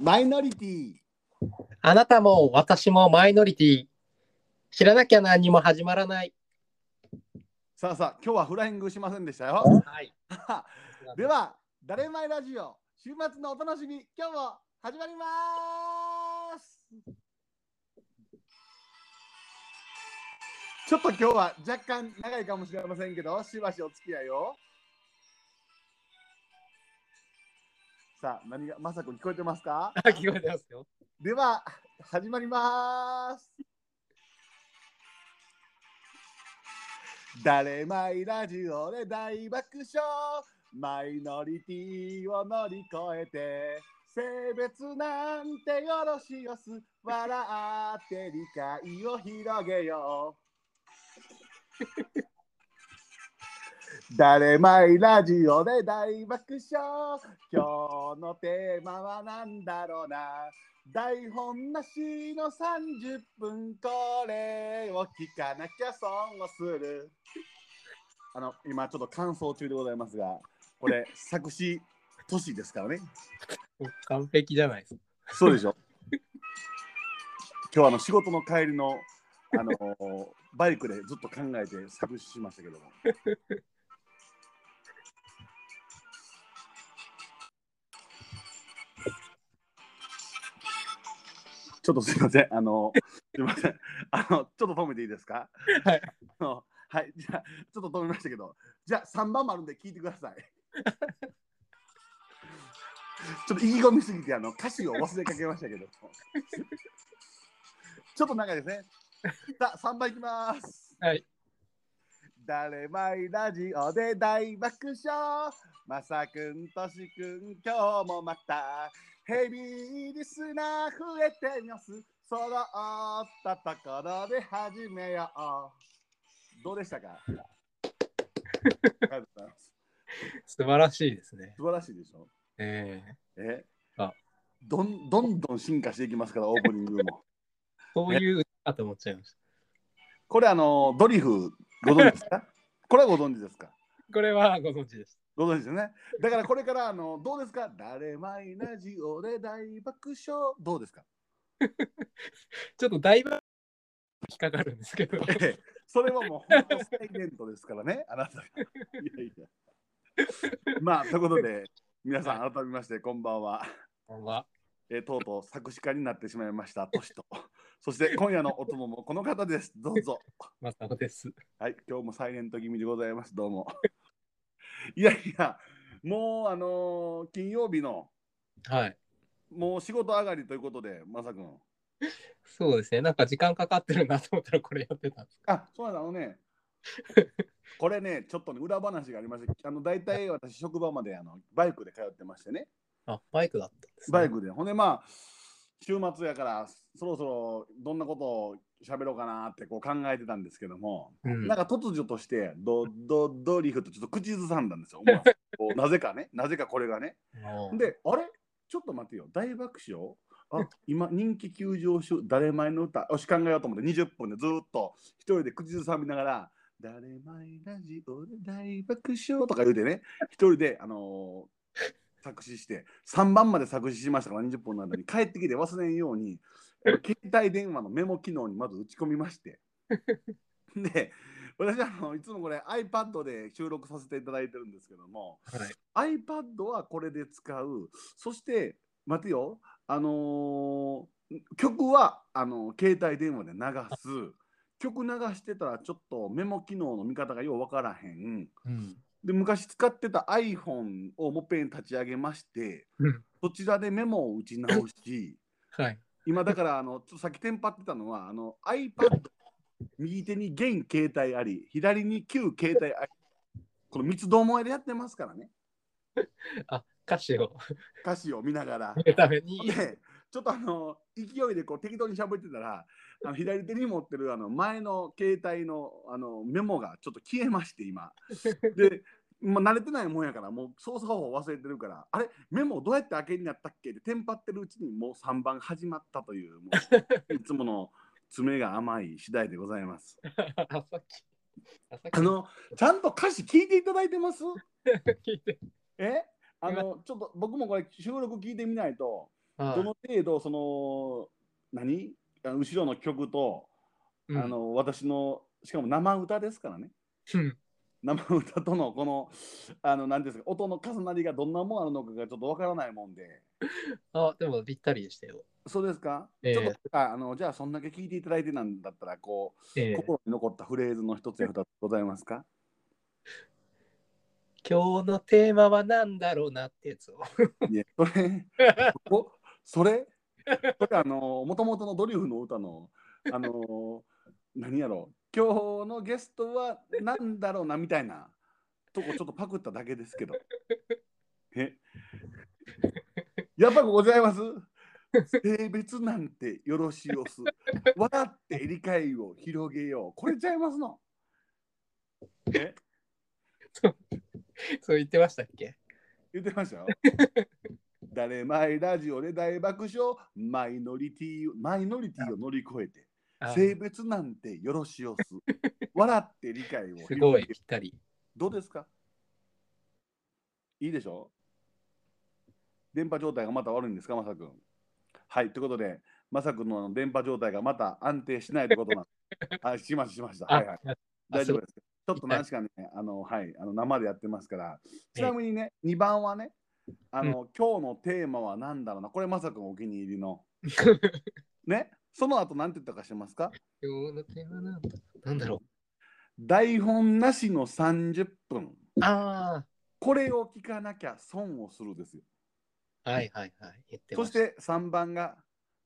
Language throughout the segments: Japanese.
マイノリティあなたも私もマイノリティ。知らなきゃ何にも始まらない。さあさあ今日はフライングしませんでしたよはい。では誰マイラジオ週末のお楽しみ今日も始まりますちょっと今日は若干長いかもしれませんけどしばしお付き合いをさあ何がまさくん聞こえてますか？あ 聞こえてますよ。では始まります。誰マイラジオで大爆笑。マイノリティを乗り越えて性別なんてよろしよす。笑って理解を広げよう誰マイラジオで大爆笑。今日のテーマは何だろうな。台本なしの30分これを聞かなきゃ損をする。あの今ちょっと感想中でございますがこれ 作詞都市ですからね。完璧じゃないですか。そうでしょ。今日あの仕事の帰りのあのバイクでずっと考えて作詞しましたけどもちょっとすみません。あの、すみません。あの、ちょっと止めていいですか？はい。あのはい。じゃあ、ちょっと止めましたけど、じゃあ3番もあるんで聞いてください。ちょっと意気込みすぎて、あの、歌詞を忘れかけましたけど。ちょっと長いですね。さあ、3番いきます。はい。誰まいラジオで大爆笑まさくんとしくん今日もまたヘビーリスナー増えてみます。揃ったところで始めよう。どうでしたか？素晴らしいですね。素晴らしいでしょ？ええ。え？あ。どんどんどん進化していきますからオープニングも。そういうかと思っちゃいました。これあのドリフご存知ですか？これはご存知ですか？これはご存知です。ご存知ですよね。だからこれからあのどうですか？誰マイラジオで大爆笑どうですか？ちょっとだいぶ引っかかるんですけど。ええそれはもう本当サイレントですからね、あなたが。いやいや。まあ、ということで、皆さん改めましてこんばんは。こんばんはえーとうとう作詞家になってしまいました、トシと。そして今夜のお供もこの方です。どうぞ。まさおです。はい、今日もサイレント気味でございます。どうも。いやいや、もうあのー金曜日のはい。もう仕事上がりということで、まさくん。そうですね。なんか時間かかってるなと思ったらこれやってたんです。あ、そうなのね。これね、ちょっとね、裏話がありまして、あの大体私、職場まであのバイクで通ってましてね、あ、バイクだったんです、ね。バイクで。ほんで、まあ、週末やから、そろそろどんなことを喋ろうかなってこう考えてたんですけども、うん。なんか突如としてド、ド、ドリフとちょっと口ずさんだんですよ。なぜかね、なぜかこれがね。で、あれ？ちょっと待ってよ、大爆笑？あ今、人気急上昇、誰前の歌、よし考えようと思って、20分でずっと一人で口ずさみながら、誰前ラジオで大爆笑？とか言うてね、一人で、あのー作詞して、3番まで作詞しましたから、20分の間に 帰ってきて忘れんように、携帯電話のメモ機能にまず打ち込みまして、で、私はあのいつもこれ iPad で収録させていただいてるんですけども、はい。iPad はこれで使う。そして、待てよ、あのー曲はあの携帯電話で流す。曲流してたらちょっとメモ機能の見方がようわからへん。うん。で、昔使ってた iPhone をもっぺん立ち上げまして、うん。そちらでメモを打ち直し、はい。今だからあのちょっとさっきテンパってたのはあの iPad 右手に現携帯あり左に旧携帯ありこの三つどもえでやってますからね。あ、歌詞を。歌詞を見ながら。ちょっとあの勢いでこう適当に喋ってたらあの左手に持ってるあの前の携帯のあのメモがちょっと消えまして今。で、まあ、慣れてないもんやからもう操作方法忘れてるからあれメモどうやって開けになったっけ？ってテンパってるうちにもう3番始まったというもう いつもの爪が甘い次第でございます。あのちゃんと歌詞聞いていただいてます？聞いて。え？あのちょっと僕もこれ収録聞いてみないとはい。どの程度その何？後ろの曲と、うん。あの私のしかも生歌ですからね。うん。生歌とのこのあの何ですか音の重なりがどんなもんあるのかがちょっとわからないもんで。あ、でもぴったりでしたよ。そうですか、ええ。ちょっとああのじゃあそんだけ聞いていただいてなんだったらこう、ええ。心に残ったフレーズの一つや二つございますか？今日のテーマは何だろうなってやつを。いやそれおそれ？それあのもともとのドリフの歌のあの 何やろ今日のゲストは何だろうなみたいなとこちょっとパクっただけですけど。え？やっぱございます？性別なんてよろしおす。笑って理解を広げよう。これちゃいますの？え？そう言ってましたっけ？言ってましたよ。誰前ラジオで大爆笑。マイノリティマイノリティを乗り越えてあ。性別なんてよろしおす。笑って理解をすごいぴったり。どうですか？いいでしょ？電波状態がまた悪いんですか？まさくんはいということでまさくんの電波状態がまた安定しないということなんで はいしましたしました。はいはい。あ大丈夫です。ちょっとはい何しかね、あの、はい、あの生でやってますから。ちなみにね、2番はね、あの、今日のテーマは何だろうな。これまさかお気に入りの。ね、その後何て言ったかしますか？今日のテーマなんだろ台本なしの30分。う。あこれを聞かなきゃ損をするですよ。あ、はいはいはい。そしたて3番が、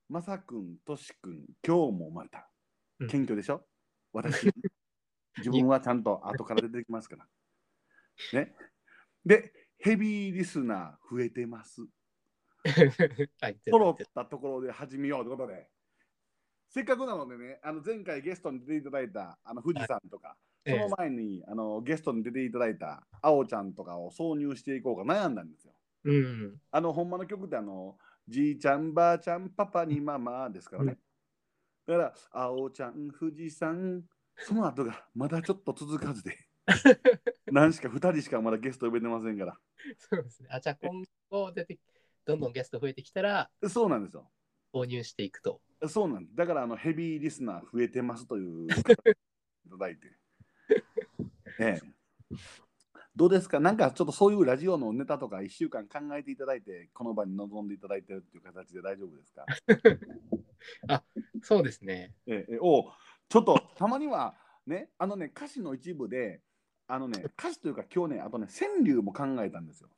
まさくん、としくん、今日もまた。うん謙虚でしょ？私。自分はちゃんと後から出てきますから。ね？で、ヘビーリスナー増えてます。はい、揃ったところで始めようということで。せっかくなのでね、あの前回ゲストに出ていただいたあの富士山とか、ええその前にあのゲストに出ていただいたあおちゃんとかを挿入していこうか悩んだんですよ。うん。あの、ほんまの曲ってあの、じいちゃん、ばあちゃん、パパにママですからね。だから、あおちゃん、富士山、その後がまだちょっと続かずで、何しか2人しかまだゲスト呼べてませんから。そうですね。あ、じゃあ今後出て、どんどんゲスト増えてきたら、そうなんですよ。購入していくと。そうなんです。だから、あの、ヘビーリスナー増えてますという、いただいて。ええ。どうですか？なんかちょっとそういうラジオのネタとか1週間考えていただいて、この場に臨んでいただいてるっていう形で大丈夫ですか？そうですね。ええ、おちょっとたまにはね、あのね、歌詞の一部で、あのね、歌詞というか今日ね、あとね、川柳も考えたんですよ。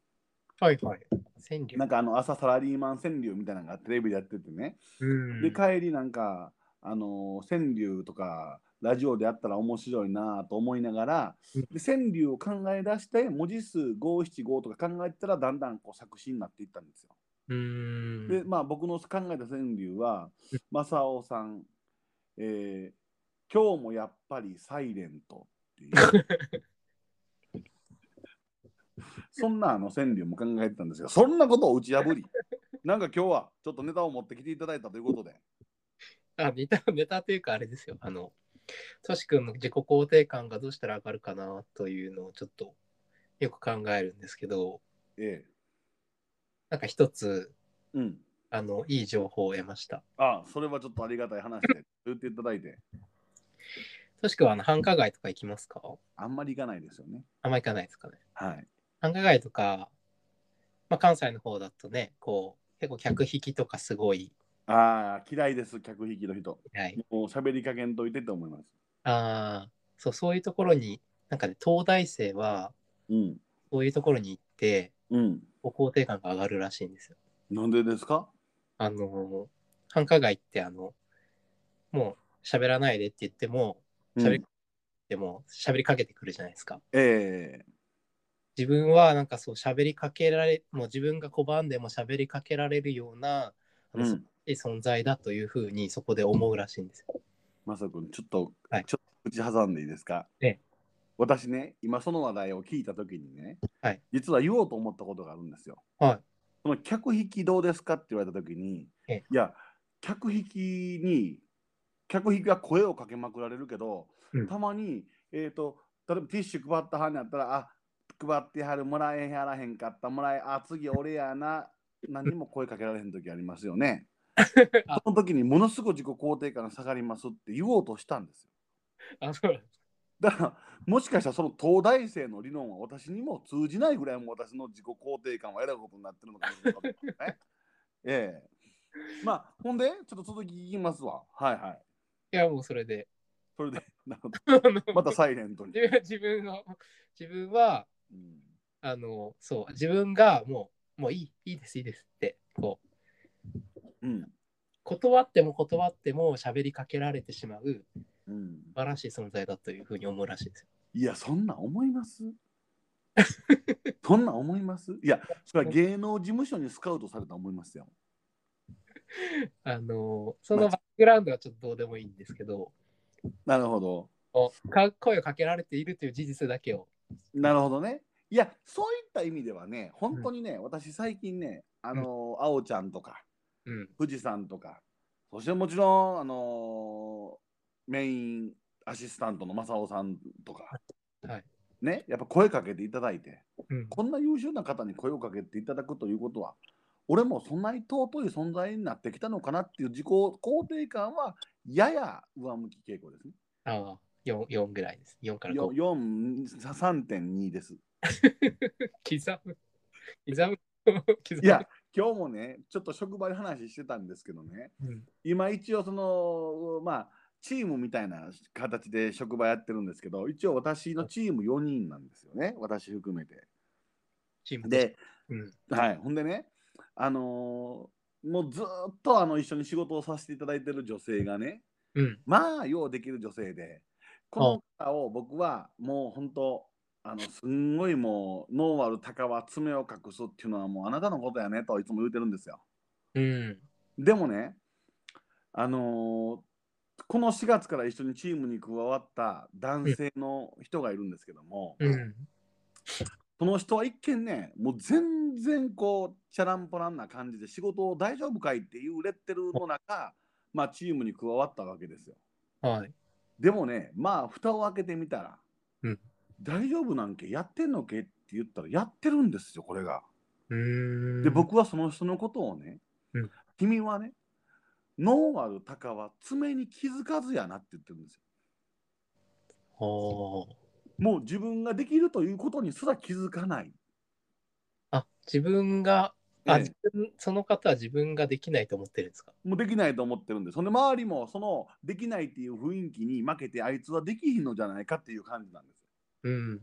はいはい。川柳。なんかあの朝サラリーマン川柳みたいなのがテレビでやっててね、うん。で、帰りなんか、あのー川柳とかラジオでやったら面白いなと思いながら、うんで川柳を考え出して、文字数5、7、5とか考えてたら、だんだんこう作詞になっていったんですよ。うん。で、まあ僕の考えた川柳はうん、正雄さん、えー今日もやっぱりサイレントっていう。そんなあの川柳も考えてたんですが、そんなことを打ち破り、なんか今日はちょっとネタを持ってきていただいたということで、あ、ネタ、ネタというかあれですよ。あの、とし君の自己肯定感がどうしたら上がるかなというのをちょっとよく考えるんですけど、えなんか一つ、え、うん。あの、いい情報を得ました。あそれはちょっとありがたい話で言っていただいて、とし君はあの繁華街とか行きますか？あんまりいかないですよね。あんま行かないですかね。はい。繁華街とか、まあ、関西の方だとね、こう、結構客引きとかすごい、ああ、嫌いです、客引きの人。はい。もう喋りかけんといてと思います。ああ、そう、そういうところに、なんかね、東大生は、うん。そういうところに行って、うん。肯定感が上がるらしいんですよ。なんでですか？あの、繁華街って、あの、もう喋らないでって言っても、うん喋り、でも喋りかけてくるじゃないですか。ええ自分はなんかそう喋りかけられ、もう自分が拒んでも喋りかけられるような、あのうん。存在だというふうにそこで思うらしいんですよ。まさくん、ちょっと、はい。ちょっと口挟んでいいですか？ええ。私ね、今その話題を聞いたときにね、はい。実は言おうと思ったことがあるんですよ。はい。その客引きどうですかって言われたときに、ええ。いや、客引きに、客引きは声をかけまくられるけど、うん。たまに、えっ、と、例えばティッシュ配ったはんやったら、あ配ってはる、もらえはらへんかった、もらえ、あ、次俺やな、何にも声かけられへん時ありますよね。あその時にものすごい自己肯定感が下がりますって言おうとしたんですよ。あ、そう。だからもしかしたらその東大生の理論は私にも通じないぐらいも私の自己肯定感はえらいことになってるのかもしれませんね。ええまあほんでちょっと続き聞きますわ。はいはい。いや、もうそれで。それでなるほど またサイレントに。自分自分の、自分は、うんあの、そう、自分がもう、もういい、いいです、いいですって、こう、うん断っても断っても喋りかけられてしまううん素晴らしい存在だというふうに思うらしいですよ。いや、そんなん思います？そんなん思います？いや、それは芸能事務所にスカウトされたと思いますよ。あの、そのバックグラウンドはちょっとどうでもいいんですけど、なるほど。声をかけられているという事実だけを。なるほどね。いや、そういった意味ではね、本当にね、私最近ね、あのー、あおちゃんとか、うん。富士山とか、そしてもちろん、あのーメインアシスタントの正雄さんとか、はい。ね、やっぱ声かけていただいて、うん。こんな優秀な方に声をかけていただくということは、俺もそんなに尊い存在になってきたのかなっていう自己肯定感はやや上向き傾向ですね。ああ、4, 4ぐらいです。4から5。4 3.2です。刻む。刻む。刻む。いや、今日もね、ちょっと職場で話してたんですけどね、うん、今一応その、まあ、チームみたいな形で職場やってるんですけど、一応私のチーム4人なんですよね、私含めて。チームで、うん。はい、ほんでね、あのーもうずーっとあの一緒に仕事をさせていただいてる女性がね、うん。まあ、ようできる女性で、この方を僕はもう本当、あのすんごいもう、ノーマル高は爪を隠すっていうのはもうあなたのことやねといつも言うてるんですよ。うん。でもね、あのーこの4月から一緒にチームに加わった男性の人がいるんですけども、うん。その人は一見ね、もう全然こう、チャランポランな感じで仕事を大丈夫かいっていうレッテルの中、まあチームに加わったわけですよ。はい。でもね、まあ蓋を開けてみたら、うん大丈夫なんけ？やってんのけ？って言ったらやってるんですよ、これが。で、僕はその人のことをね、うん君はね、ノーマル高は爪に気づかずやなって言ってるんですよ。もう自分ができるということにすら気づかない。あ、自分が、あ、その方は自分ができないと思ってるんですか？もうできないと思ってるんです。そんで周りもそのできないっていう雰囲気に負けてあいつはできひんのじゃないかっていう感じなんです。うん。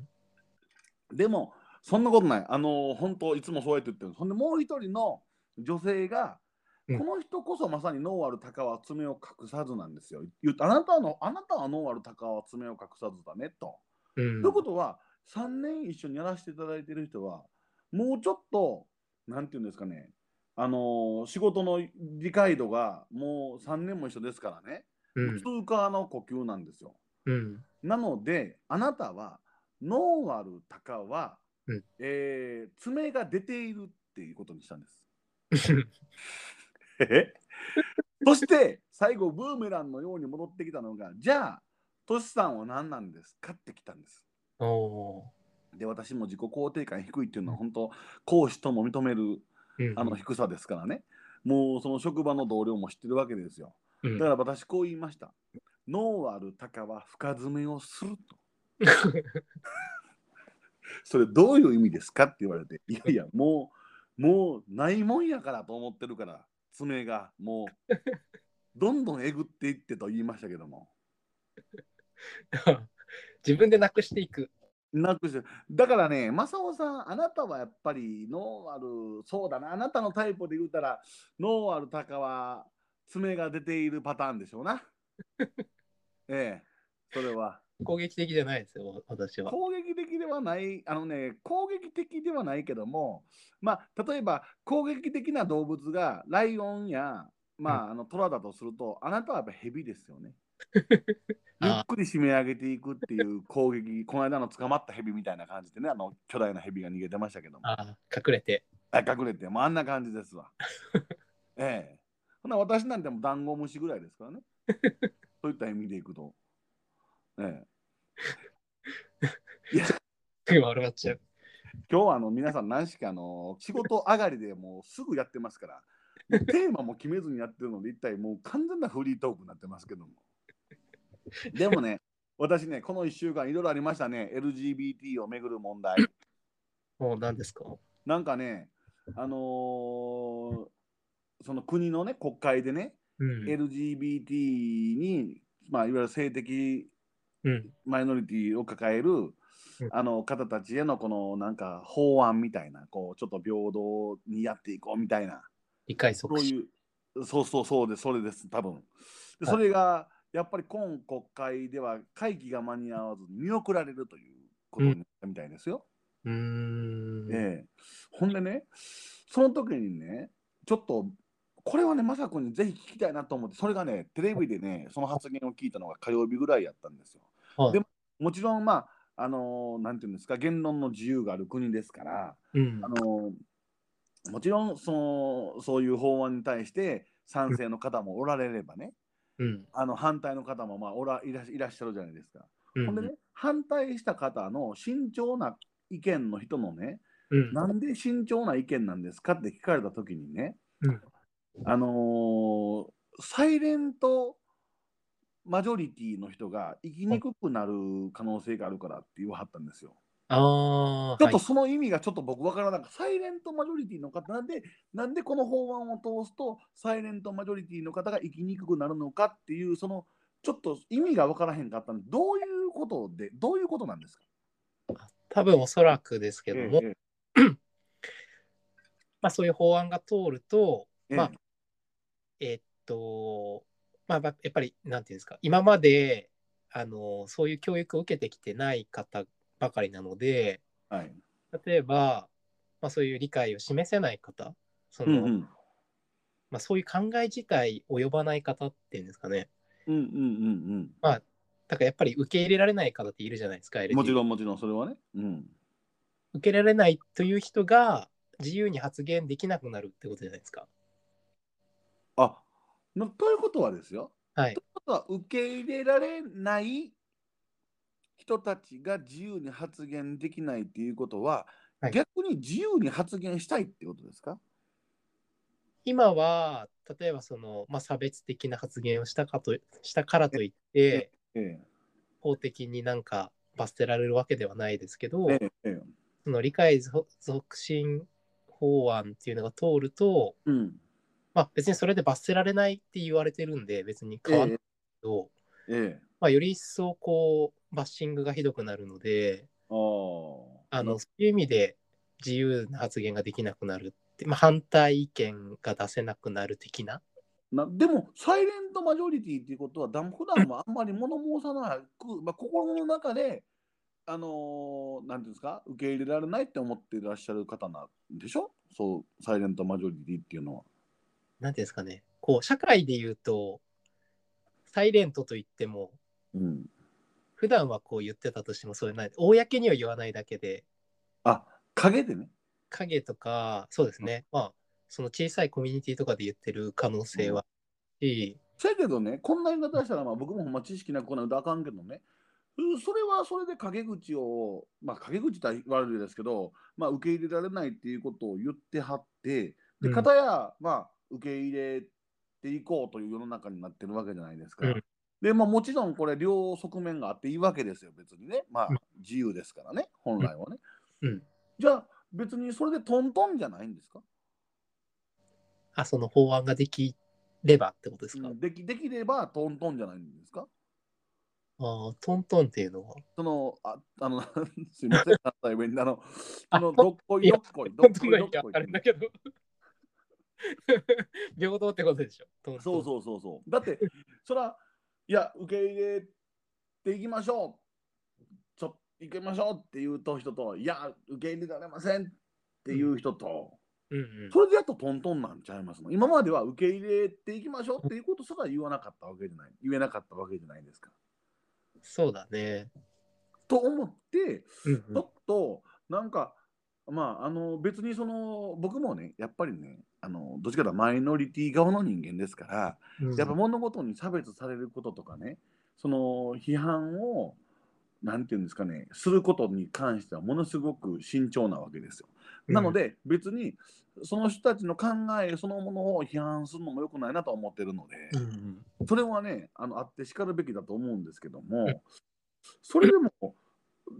でもそんなことない。あの本当いつもそうやって言ってるんです。ほんでもう一人の女性が、うんこの人こそまさにノーアル高は爪を隠さずなんですよ。あなたのあなたはノーアル高は爪を隠さずだねと。うん。ということは3年一緒にやらせていただいている人はもうちょっとなんていうんですかねあのー仕事の理解度がもう3年も一緒ですからね、うん。通過の呼吸なんですよ。うん。なのであなたはノーアル高は、うんえー爪が出ているっていうことにしたんです。え？そして最後ブーメランのように戻ってきたのがじゃあトシさんは何なんですか？ってきたんです。おで私も自己肯定感低いっていうのは本当講師とも認めるあの低さですからね。もうその職場の同僚も知ってるわけですよ。うん。だから私こう言いました。ノーアル高は深爪をすると。それどういう意味ですかって言われていやいやもうもうないもんやからと思ってるから爪がもうどんどんえぐっていってと言いましたけども。自分でなくしていく。なくしてだからね、正雄さん、あなたはやっぱりノーアル、そうだな、あなたのタイプで言うたら、ノーアル高は爪が出ているパターンでしょうな。ええ、それは。攻撃的じゃないですよ、私は。攻撃的ではない、あのね、攻撃的ではないけども、まあ、例えば攻撃的な動物がライオンや、まあ、あのトラだとすると、あなたはやっぱヘビですよね。ゆっくり締め上げていくっていう攻撃、この間の捕まったヘビみたいな感じでね、あの巨大なヘビが逃げてましたけども、ああ、隠れて。あ隠れて、もうあんな感じですわ。ええ。ほな私なんてもうダンゴムシぐらいですからね。そういった意味でいくと。ええ。いや、今笑っちゃう。今日はあの皆さん何しかあの仕事上がりでもうすぐやってますから、テーマも決めずにやってるので、一体もう完全なフリートークになってますけども。でもね、私ね、この1週間いろいろありましたね、LGBT をめぐる問題。もう何ですか？なんかね、あのーその国のね、国会でね、うん。LGBT に、まあ、いわゆる性的うん。マイノリティを抱える、うんあの方たちへのこのなんか法案みたいなこうちょっと平等にやっていこうみたいな理解そう促進。いうそうそうそうですそれです多分ではいそれがやっぱり今国会では会期が間に合わず見送られるということになったみたいですよ。うーん。ええほんでねその時にねちょっとこれはねまさくんにぜひ聞きたいなと思ってそれがねテレビでねその発言を聞いたのが火曜日ぐらいやったんですよ。はいでもちろんまああのーなんていうんですか言論の自由がある国ですから、うんあ。のーもちろんそのそういう法案に対して賛成の方もおられればね、うん。あの反対の方もまあおらいらいらっしゃるじゃないですか。うんほんでね反対した方の慎重な意見の人のねうん。なんで慎重な意見なんですかって聞かれた時にね、うんあのーサイレントマジョリティの人が生きにくくなる可能性があるからって言わはったんですよ。ああ。ちょっとはいその意味がちょっと僕わからなかった。サイレントマジョリティの方なんで、なんでこの法案を通すとサイレントマジョリティの方が生きにくくなるのかっていう、そのちょっと意味がわからへんかったんで、どういうことで、どういうことなんですか？多分おそらくですけども、え まあそういう法案が通ると、えまあ、えっと、まあ、やっぱり、なんていうんですか、今まで、あの、そういう教育を受けてきてない方ばかりなので、はい。例えば、まあ、そういう理解を示せない方、その、うんうん。まあ、そういう考え自体及ばない方っていうんですかね。うんうんうんだからやっぱり受け入れられない方っているじゃないですか、うん。もちろん。んもちろんそれはね。うん。受け入れられないという人が自由に発言できなくなるってことじゃないですか。あのということはですよ。はいと。いうことは受け入れられない人たちが自由に発言できないっていうことは、はい。逆に自由に発言したいってことですか？今は、例えばその、まあ、差別的な発言をしたかとしたからといって、え法的になんか罰せられるわけではないですけど、えええ。えその理解促進法案っていうのが通ると、えうん。まあ、別にそれで罰せられないって言われてるんで、別に変わんないけど、ええ。まあ、より一層こう、バッシングがひどくなるので、あの、そういう意味で自由な発言ができなくなるって、まあ、反対意見が出せなくなる的な。なでも、サイレントマジョリティっていうことは、だ普段もあんまり物申さない、くまあ、心の中で、あのーなんていうんですか、受け入れられないって思っていらっしゃる方なんでしょ？そう、サイレントマジョリティっていうのは。なんていうんですかね、こう、社会で言うと、サイレントと言っても、うん。普段はこう言ってたとしても、そういうない、公には言わないだけで、あ、影でね。影とか、そうですね、まあ、その小さいコミュニティとかで言ってる可能性は。あるし、せやけどね、こんな言い方したら、まあ、僕もほんま知識なくこないとあかんけどね、うんそれはそれで陰口を、まあ、陰口とは言われるですけど、まあ、受け入れられないっていうことを言ってはって、で、うん。片や、まあ、受け入れていこうという世の中になってるわけじゃないですか。うんで、まあ、もちろんこれ、両側面があっていいわけですよ、別にね。まあうん、自由ですからね、本来はね。うんじゃあ、別にそれでトントンじゃないんですか？あ、その法案ができればってことですか？うんできできればトントンじゃないんですか？ああ、トントンっていうのは？その、ああの、すいません、関西弁で、あの、あその、どっこいどっこい、どっこいどっこいあれだけど。平等ってことでしょ。トントンそうそうそうそう。だって、そら、いや、受け入れていきましょう。ちょ行きましょうっていうと人と、いや、受け入れられませんっていう人と、うんうん。それでやっとトントンなんちゃいますの？今までは受け入れていきましょうっていうことすら言わなかったわけじゃない。言えなかったわけじゃないですか。そうだね。と思って、うんちょっとなんかまああの別にその僕もねやっぱりねあのどっちかというとマイノリティ側の人間ですから、うん。やっぱ物事に差別されることとかねその批判をなんていうんですかねすることに関してはものすごく慎重なわけですよ。なので別にその人たちの考えそのものを批判するのもよくないなと思ってるので、うんそれはねあのあってしかるべきだと思うんですけども、それでも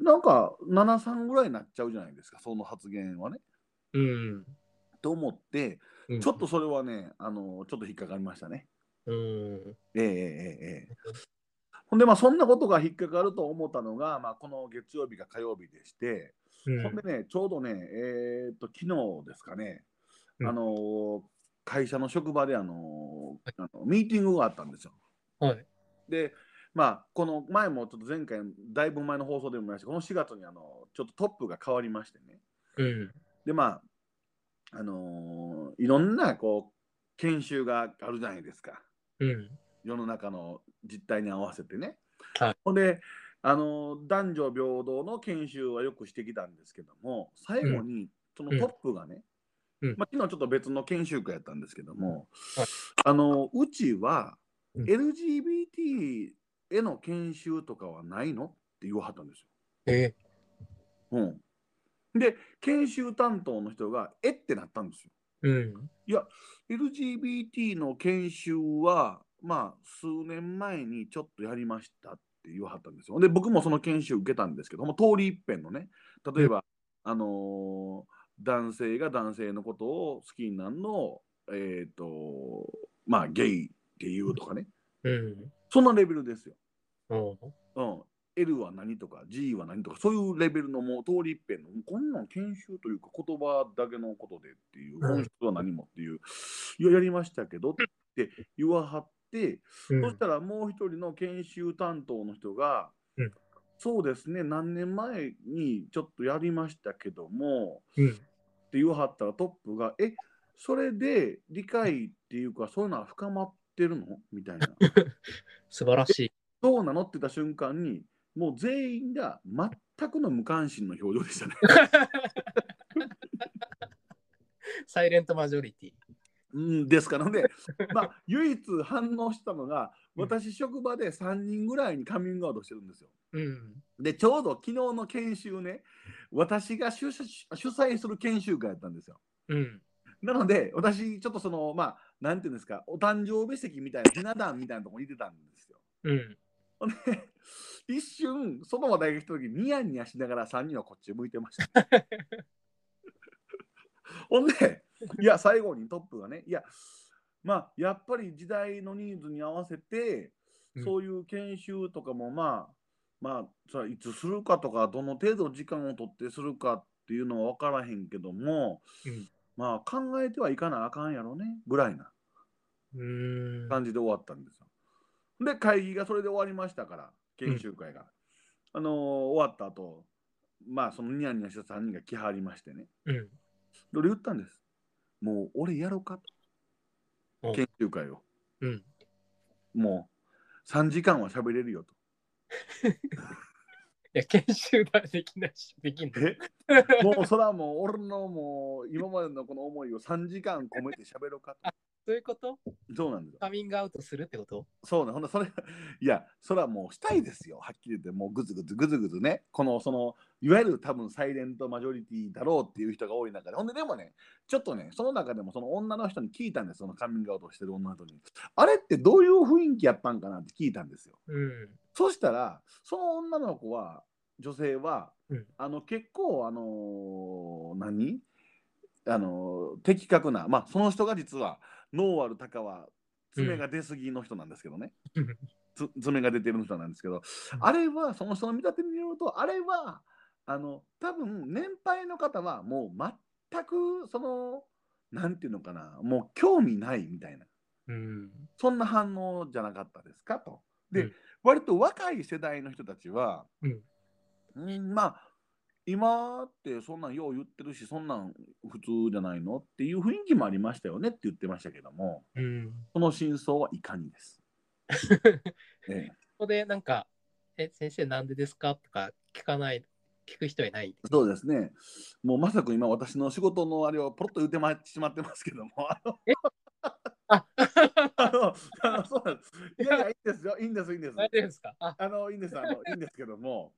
なんか73ぐらいになっちゃうじゃないですかその発言はね。うん。と思ってうん。ちょっとそれはねあのちょっと引っかかりましたね。うん。ええええええ。ほんでまあそんなことが引っかかると思ったのが、まあ、この月曜日が火曜日でして、うん。ほんでねちょうどねえーっと昨日ですかね、うん。あの会社の職場であのあのミーティングがあったんですよ。はい。でまあこの前もちょっと前回だいぶ前の放送でも言いましたこの4月にあのちょっとトップが変わりましてね。うん。でまああのいろんなこう研修があるじゃないですか。うん。世の中の実態に合わせてね。はい。ほんであの男女平等の研修はよくしてきたんですけども最後にそのトップがね、うん。まあ、昨日ちょっと別の研修会やったんですけども、はい。あのうちはうん。LGBT への研修とかはないの？って言わはったんですえよ。うん、で研修担当の人がえってなったんですよ。うん。LGBT の研修は、まあ、数年前にちょっとやりましたって言わはったんですよ。で、僕もその研修受けたんですけども、通り一遍のね、例えば、あのー男性が男性のことを好きになるのを、えっ、と、まあ、ゲイっていうとかね、うん。そんなレベルですよ。おううん。L は何とか G は何とかそういうレベルのもう通り一遍のこんなん研修というか言葉だけのことでっていううん本質は何もっていう、いややりましたけどって言わはって、うんそしたらもう一人の研修担当の人が、うんそうですね何年前にちょっとやりましたけどもうん。って言わはったらトップがえそれで理解っていうかそういうのは深まってるの？みたいな。素晴らしい。どうなの？って言った瞬間に、もう全員が全くの無関心の表情でしたね。サイレントマジョリティ。うんですからね、まあ、唯一反応したのが、うん私、職場で3人ぐらいにカミングアウトしてるんですよ。うん。で、ちょうど昨日の研修ね、私が主催する研修会やったんですよ。うん。なので、私、ちょっとその、まあ、なんていうんですか、お誕生日席みたいな、ひな壇みたいなとこにいてたんですよ。うん。ほんで、一瞬、その話題が来た時ニヤニヤしながら3人はこっち向いてました。ほんで、いや、最後にトップがね、いや、まあ、やっぱり時代のニーズに合わせて、うんそういう研修とかも、まあ、まあ、そいつするかとか、どの程度時間を取ってするかっていうのは分からへんけども、うんまあ、考えてはいかなあかんやろね、ぐらいなうん。感じで終わったんですよ。で、会議がそれで終わりましたから、研修会が。あのー終わった後、まあ、そのニヤニヤした3人が来はりましてね。うん。で俺言ったんです。もう俺やろうかと。お研修会を。うん。もう3時間は喋れるよと。いや、研修だできないし、できんの。え？もうそれはもう俺のもう今までのこの思いを3時間込めて喋ろうかと。そういうこと？そうなんですよ。カミングアウトするってこと？そうね、ほんとそれ、いや、それはもうしたいですよ、はっきり言って、もうぐずぐずぐずぐずね、この、その、いわゆる多分サイレントマジョリティだろうっていう人が多い中で、ほんで、でもね、ちょっとね、その中でもその女の人に聞いたんです、そのカミングアウトしてる女の人に。あれってどういう雰囲気やったんかなって聞いたんですよ。うん。そしたら、その女の子は、女性は、うん。あの結構、あのー何？あのー的確な、まあ、その人が実は、脳ある高は爪が出すぎの人なんですけどね。つ爪が出てる人なんですけど、うんあれはその人の見立てによるとあれはあの多分年配の方はもう全くそのなんていうのかなもう興味ないみたいなうん。そんな反応じゃなかったですかと。で、うん割と若い世代の人たちは、うんうんまあ今ってそんなんよう言ってるしそんなん普通じゃないのっていう雰囲気もありましたよねって言ってましたけどもうん。その真相はいかにです。ええここでなんか、え、先生なんでですか？とか聞かない、聞く人いない？そうですね。もうまさく今私の仕事のあれをポロッと言ってましまってますけども、あの、あ あの、あのそうなんです。いやいや、いいんですよ。いいんです、いいんです。大丈夫ですか？あ、あの、いいんです、あの、いいんですけども、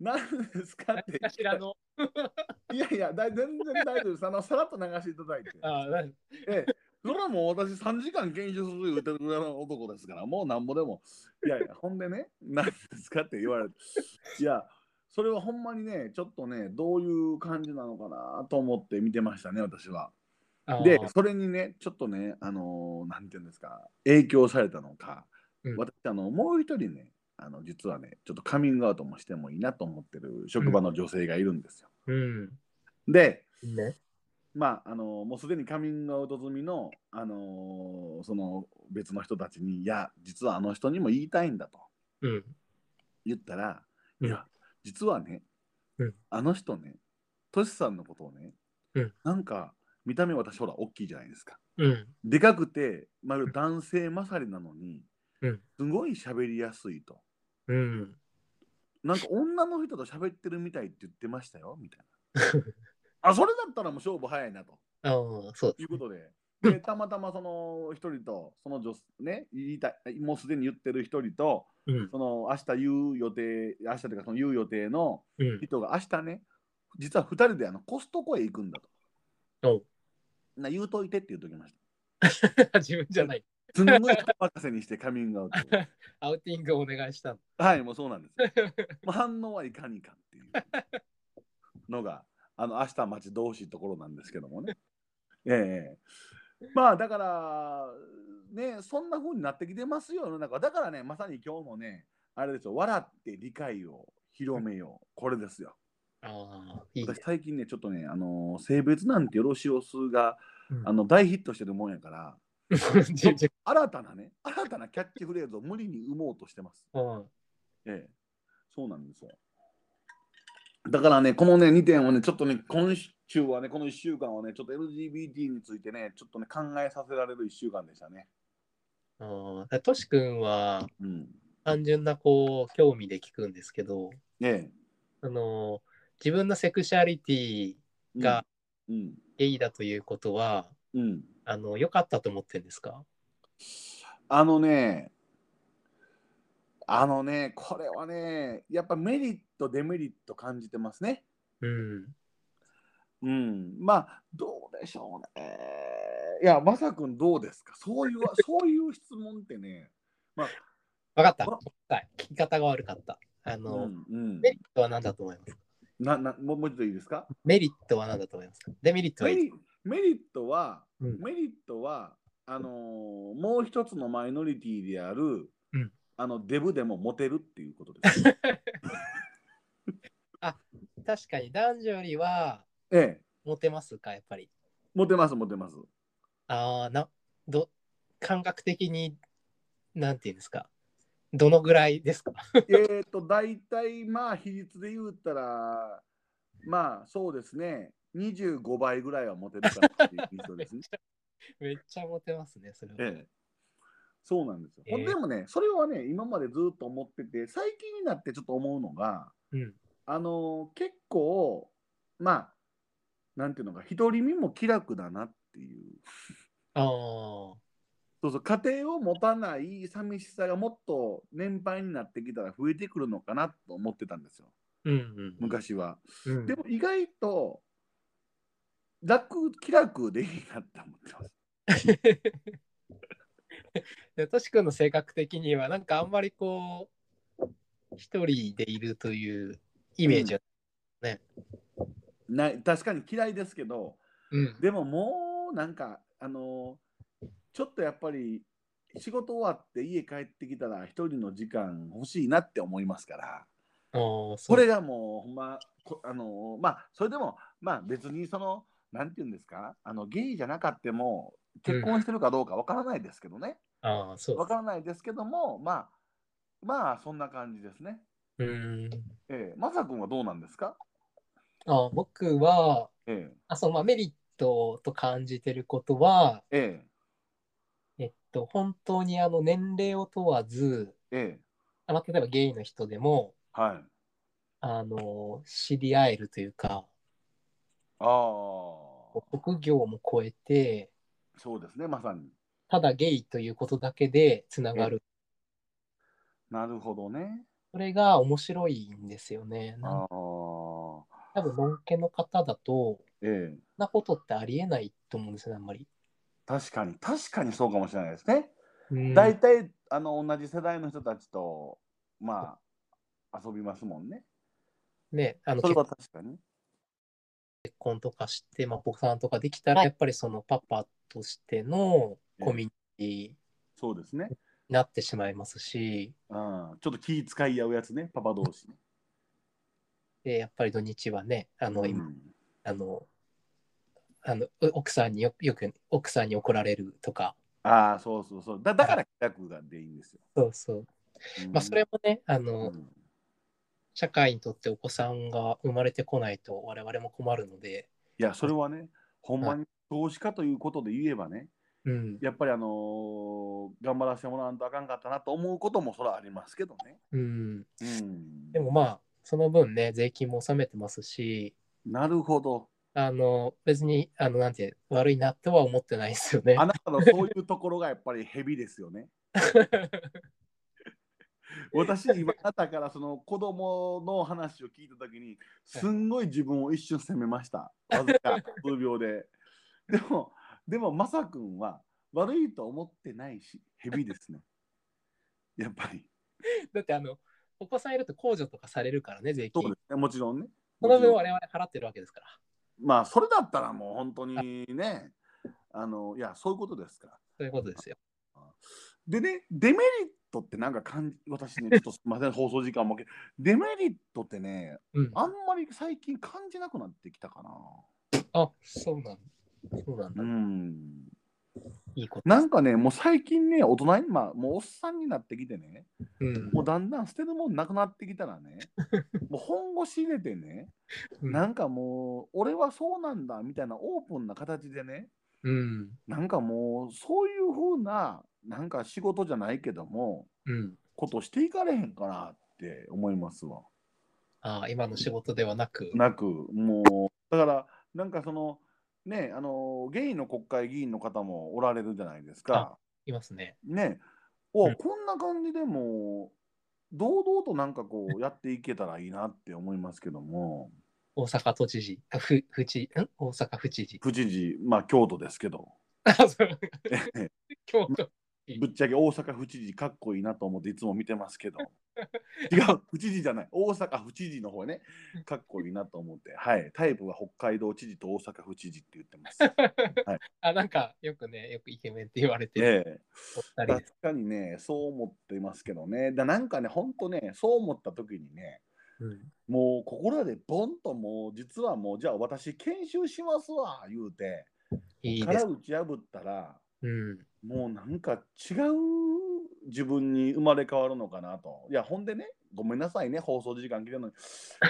なんですかって。かしらの。いやいやだ全然大丈夫。ですあのさらっと流していただいて。あなええ。それはもう私3時間研修する言うてるぐらいの男ですからもうなんぼでも。いやいやほんでね何ですかって言われて。いやそれはほんまにねちょっとねどういう感じなのかなと思って見てましたね私は。でそれにねちょっとねあのーなんていうんですか影響されたのか、うん。私あのもう一人ねあの実はねちょっとカミングアウトもしてもいいなと思ってる職場の女性がいるんですよ。うん。でね。まああのもうすでにカミングアウト済みの、あのーその別の人たちに「いや実はあの人にも言いたいんだ」とうん。言ったら「うんいや実はね、うんあの人ねトシさんのことをね、うんなんか見た目私ほら大きいじゃないですか。うん。でかくて、まる男性勝りなのに、うんすごい喋りやすいと。うん。なんか女の人と喋ってるみたいって言ってましたよみたいな。あそれだったらもう勝負早いなとああ、そうね。いうことで。でたまたまその一人とその女ね言いたいもうすでに言ってる一人とうん。その明日言う予定明日というかその言う予定のうん。人が明日ね実は二人であのコストコへ行くんだと。おうな言うといてって言うときました。自分じゃない。すんごい人任せにしてカミングアウトを。アウティングをお願いしたの。はい、もうそうなんですよ。もう反応はいかにかっていうのが、あの明日待ち遠しいところなんですけどもね。ええまあだから、ね、そんな風になってきてますよ、世の中。だからね、まさに今日もね、あれですよ、笑って理解を広めよう。これですよ。ああ、いいね私。最近ね、ちょっとね、あの性別なんてよろしおすが、うんあの大ヒットしてるもんやから、新たなね、新たなキャッチフレーズを無理に生もうとしてます。うんええ、そうなんですよ。だからね、このね、2点をね、ちょっとね、今週はね、この1週間はね、ちょっと LGBT についてね、ちょっとね、考えさせられる1週間でしたね。ああ、トシ君はうん。単純なこう興味で聞くんですけど、えあの自分のセクシャリティえ。がうん。ゲイだということは、うん。うん、あの良かったと思ってるんですか？あのね、あのね、これはね、やっぱメリット、デメリット感じてますね。うん。うん。まあ、どうでしょうね。いや、まさくんどうですか？そういう、そういう質問ってね、まあ、分かった。あはい聞き方が悪かった。あうの、んうんメリットは何だと思いますか？ななもうもう一度いいですか？メリットは何だと思いますか？デメリットはいいメリットは、うん。メリットはあのーもう一つのマイノリティである、うん。あのデブでもモテるっていうことです。確かに。男女よりはええ、モテますかやっぱり？モテますモテます。ああ、な、ど、感覚的に、なんていうんですか？どのぐらいですか？えっと大体まあ比率で言うたらまあそうですね25倍ぐらいはモテるかな っていう印象ですね。めっちゃモテますね、それは。ええ、そうなんですよ。ええでもねそれはね今までずっと思ってて最近になってちょっと思うのがうん。あのー結構まあなんていうのか独り身も気楽だなっていうああ、そうそう家庭を持たない寂しさがもっと年配になってきたら増えてくるのかなと思ってたんですようんうん。昔は。うん、でも意外と楽気楽でいいなって思ってます。でトシ君の性格的には、なんかあんまりこう、一人でいるというイメージは、ない確かに嫌いですけどうん。でももうなんかあのーちょっとやっぱり仕事終わって家帰ってきたら一人の時間欲しいなって思いますから。これがもうほんまこあのまあそれでもまあ別にそのなんて言うんですか？あのゲイじゃなかっても結婚してるかどうかわからないですけどね。ああ、そう。わ、からないですけどもまあまあそんな感じですね。うーん。ええ。まさくんはどうなんですか？あ僕は、えあそうまあ、メリットと感じてることは、ええ。えっと、本当にあの年齢を問わず、えええ。あまあ、例えばゲイの人でも、はい。あの、知り合えるというか、ああ職業も超えて、そうですねまさに。ただゲイということだけでつながる。なるほどね。それが面白いんですよね。ああ。多分、のんけの方だと、ええ。そんなことってありえないと思うんですよね、あんまり。確かに、確かにそうかもしれないですね。うん大体、あの、同じ世代の人たちと、まあ、遊びますもんね。ね、あのそれ結は確かに。婚とかして、まあ、お子さんとかできたら、やっぱりそのパパとしてのコミュニティにそうですね。なってしまいますし、うん、ちょっと気遣い合うやつね、パパ同士ね。でやっぱり土日はね、あの、今うんあの、あのう奥さんによよく奥さんに怒られるとか、ああ、そうそうそう。だだから企画がでいいんですよ。そうそう。うんまあ、それもね、あうの、ん社会にとってお子さんが生まれてこないと我々も困るので、いや、それはね、ほんまに投資家ということで言えばね、うん、やっぱりあのー頑張らせてもらわんとあかんかったなと思うこともそれはありますけどね。うん。うん。でもまあ、その分ね、税金も納めてますし、なるほど。あの、別に、あの、なんて、悪いなとは思ってないですよね。あなたのそういうところがやっぱりヘビですよね。私、今、あなたからその子供の話を聞いたときに、すんごい自分を一瞬責めました。わずか 数秒で。でも、でも、まさくんは悪いと思ってないし、ヘビですね。やっぱり。だって、あの、お子さんいると控除とかされるからね、税金そうで。すね。もちろんね。その分我々払ってるわけですから。まあ、それだったらもう本当にね、あの、いや、そういうことですから。そういうことですよ。でね、デメリットってなんか感じ、私ね、ちょっとすみません、放送時間もけ デメリットってね、うん。あんまり最近感じなくなってきたかな。あ、そうなんだ。そうなんだ。うん。いいこと。なんかね、もう最近ね、大人に、まあ、もうおっさんになってきてね、うん。もうだんだん捨てるもんなくなってきたらね、もう本腰入れてね、うんなんかもう、俺はそうなんだみたいなオープンな形でね、うん。なんかもう、そういう風な、なんか仕事じゃないけども、うん。ことしていかれへんかなって思いますわ。ああ、今の仕事ではなく。なく、もう、だから、なんかその、ね、あの、ゲイの国会議員の方もおられるじゃないですか。いますね。ね、お、うんこんな感じでも、堂々となんかこうやっていけたらいいなって思いますけども、大阪都知事。あ、ふ、府知、ん？大阪府知事。府知事、まあ京都ですけど。京都。ぶっちゃけ大阪府知事かっこいいなと思っていつも見てますけど、違う、府知事じゃない、大阪府知事の方ね、かっこいいなと思って、はい、タイプは北海道知事と大阪府知事って言ってます。あ、なんか、よくね、よくイケメンって言われてるええお二人です。確かにね、そう思ってますけどね、だなんかね、ほんとね、そう思った時にね、うん。もう心でボンともう実はもうじゃあ私研修しますわ言うて殻いいです。打ち破ったらうん。もうなんか違う自分に生まれ変わるのかなと。いやほんでねごめんなさいね放送時間切れるのに。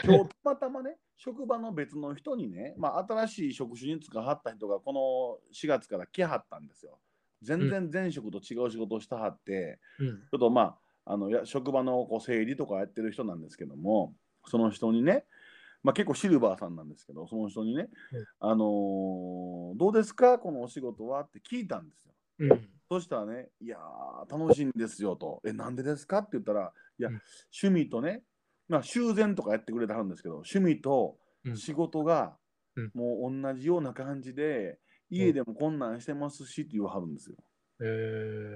今日たまたまね 職場の別の人にね、まあ、新しい職種に就かはった人がこの4月から来はったんですよ。全然前職と違う仕事をしたはって、うん。ちょっとまあ、あのや職場のこう整理とかやってる人なんですけども、その人にね、まあ、結構シルバーさんなんですけど、その人にね、うん。あのーどうですか、このお仕事は？って聞いたんですよ。うん。そしたらね、いやー、楽しいんですよと、え、なんでですかって言ったら、いや、うん趣味とね、まあ、修繕とかやってくれてはるんですけど、趣味とうん仕事がうんもう同じような感じで、家でもこんなんしてますしって言わはるんですよ。え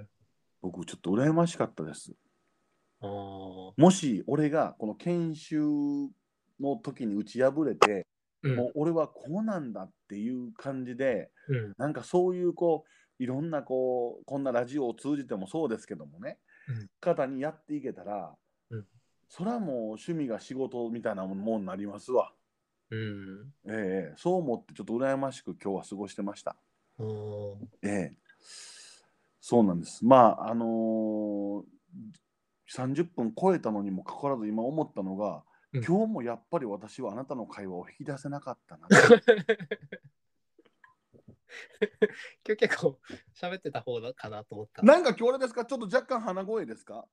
ー。僕、ちょっと羨ましかったです。ああ。もし俺がこの研修の時に打ち破れて、うんもう俺はこうなんだっていう感じでうん。なんかそういうこういろんなこうこんなラジオを通じてもそうですけどもね、うん方にやっていけたら、うんそれはもう趣味が仕事みたいなものになりますわ、うん。ええそう思ってちょっと羨ましく今日は過ごしてました。ええそうなんです。まああのー30分超えたのにもかかわらず今思ったのが、うん今日もやっぱり私はあなたの会話を引き出せなかったな。今日結構喋ってた方だかなと思った。いなんか今日あれですか？ちょっと若干鼻声ですか？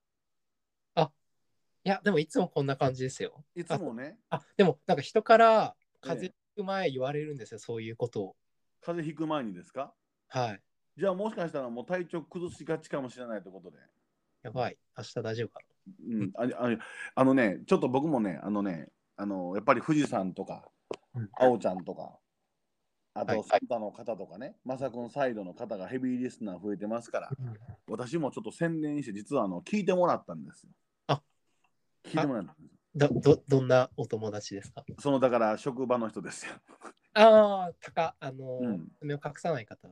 や、でもいつもこんな感じですよ。いつもね、あ、でもなんか人から風ええ邪ひく前言われるんですよ、そういうことを。風邪ひく前にですか？はい。じゃあもしかしたらもう体調崩しがちかもしれないということで。やばい。明日大丈夫かうん、あああのね、ちょっと僕もね、あのね、あのやっぱり富士山とか、うんあおちゃんとか、あはいと、サンタの方とかね、まさくんサイドの方がヘビーリスナー増えてますから、私もちょっと宣伝して、実はあの聞いてもらったんですよ。あ聞いてもらったんですよ。どどどんなお友達ですか？そのだから職場の人ですよ。ああ、たか、あの、うん目を隠さない方。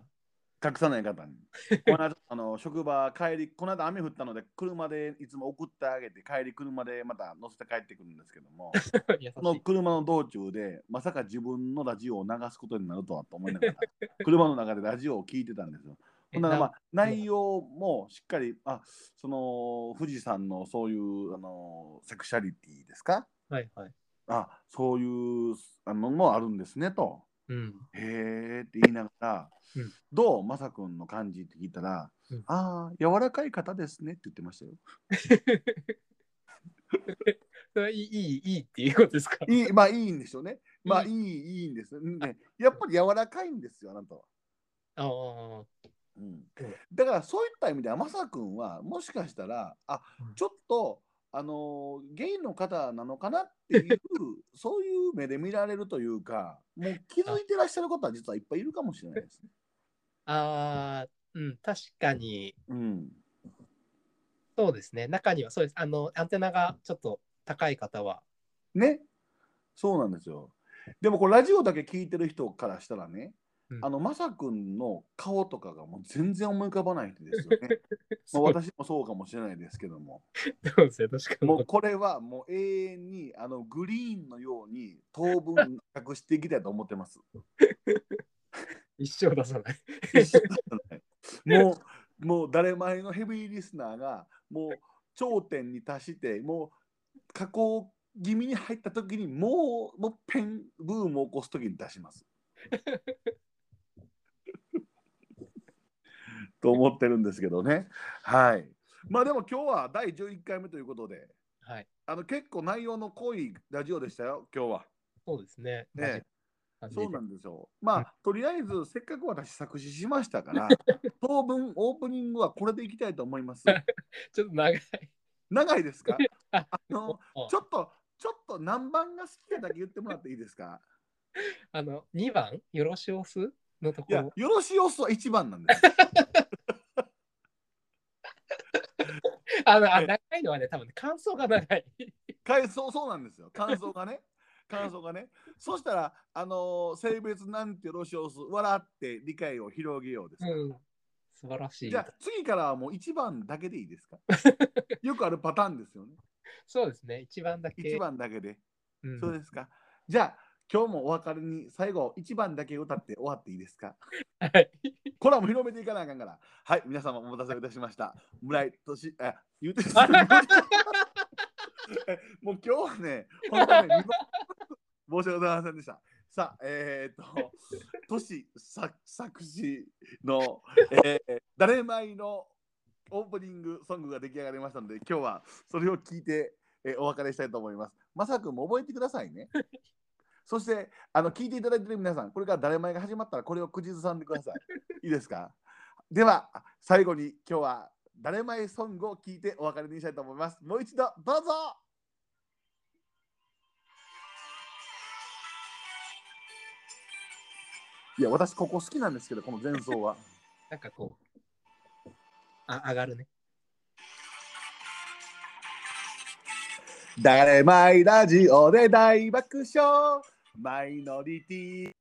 隠さない方に。この間あの職場帰り、この間雨降ったので、車でいつも送ってあげて、帰り車でまた乗せて帰ってくるんですけども、優その。車の道中で、まさか自分のラジオを流すことになるとはと思いながら、車の中でラジオを聞いてたんですよ。ほんならまあ内容もしっかり、あその富士山のそういうあのセクシャリティですか？はいはい。あそういうあのもあるんですねと。うん。へーって言いながら、うんどう？まさくんの感じって聞いたら、うんああ、柔らかい方ですねって言ってましたよ。それはいい、いい、いいっていうことですか？いい、まあいいんでしょうね。まあいいい、いいんです。ね、やっぱり柔らかいんですよ、あなたは。ああ、うん、だからそういった意味ではまさくんはもしかしたらあうんちょっとあのーゲイの方なのかなっていうそういう目で見られるというかもう気づいてらっしゃる方は実はいっぱいいるかもしれないですね。ああ、うん、確かに、うん、そうですね。中にはそうです。あの、アンテナがちょっと高い方は、ねそうなんですよ。でもこれラジオだけ聞いてる人からしたらね、うんあのまさくんの顔とかがもう全然思い浮かばない人ですよね。まあ私もそうかもしれないですけども。そうですね。確かに。もうこれはもう永遠にあのグリーンのように当分隠していきたいと思ってます。一生出さない。もうもう誰前のヘビーリスナーがもう頂点に達してもう加工気味に入った時にもうもうペンブームを起こす時に出します。と思ってるんですけどね。はい。まあでも今日は第11回目ということで。はい。あの結構内容の濃いラジオでしたよ、今日は。そうですね。ねそうなんですよ。まうんあ、とりあえず、せっかく私作詞しましたから、当分オープニングはこれでいきたいと思います。ちょっと長い。長いですか？あ あのおちょっと、ちょっと何番が好きかだけ言ってもらっていいですか？あの、2番、よろしおす？のとこいやろ、。よろしいおすは1番なんです。あの、あ長いのはね、多分ね、感想が長い。感想そうなんですよ。感想がね。感想がね。そしたら、あのー性別なんてよろしいおす、笑って理解を広げようです。うん。素晴らしい。じゃあ次からはもう1番だけでいいですか？よくあるパターンですよね。そうですね。一番だけ。1番だけで。うんそうですか。じゃあ今日もお別れに最後1番だけ歌って終わっていいですか？はい。これはもう広めていかなあかんから。はい、皆様お待たせいたしました。村井俊、あ、言うてえ もう今日はね、本当に、申し訳ございませんでした。さあ、えー、っと、都市作作詞の、えー、誰前のオープニングソングが出来上がりましたので、今日はそれを聞いて、えーお別れしたいと思います。まさくんも覚えてくださいね。そして、あの聞いていただいている皆さん、これから誰前が始まったら、これを口ずさんでください。いいですか？では、最後に今日は誰前ソングを聞いてお別れにしたいと思います。もう一度どうぞいや、私ここ好きなんですけど、この前奏は。なんかこう、あ、上がるね。誰前ラジオで大爆笑マイノリティ。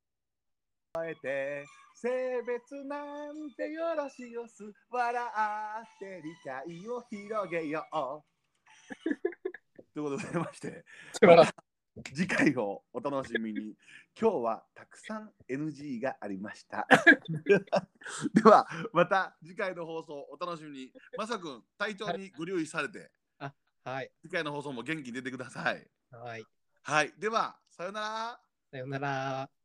超えて性別なんてよろしよす。笑って理解を広げよう。ということでございまして。次回をお楽しみに。今日はたくさん NG がありました。ではまた次回の放送お楽しみに。まさくん体調にご留意されて。はい。次回の放送も元気に出てください。はい。はい、では、さようなら。さよなら。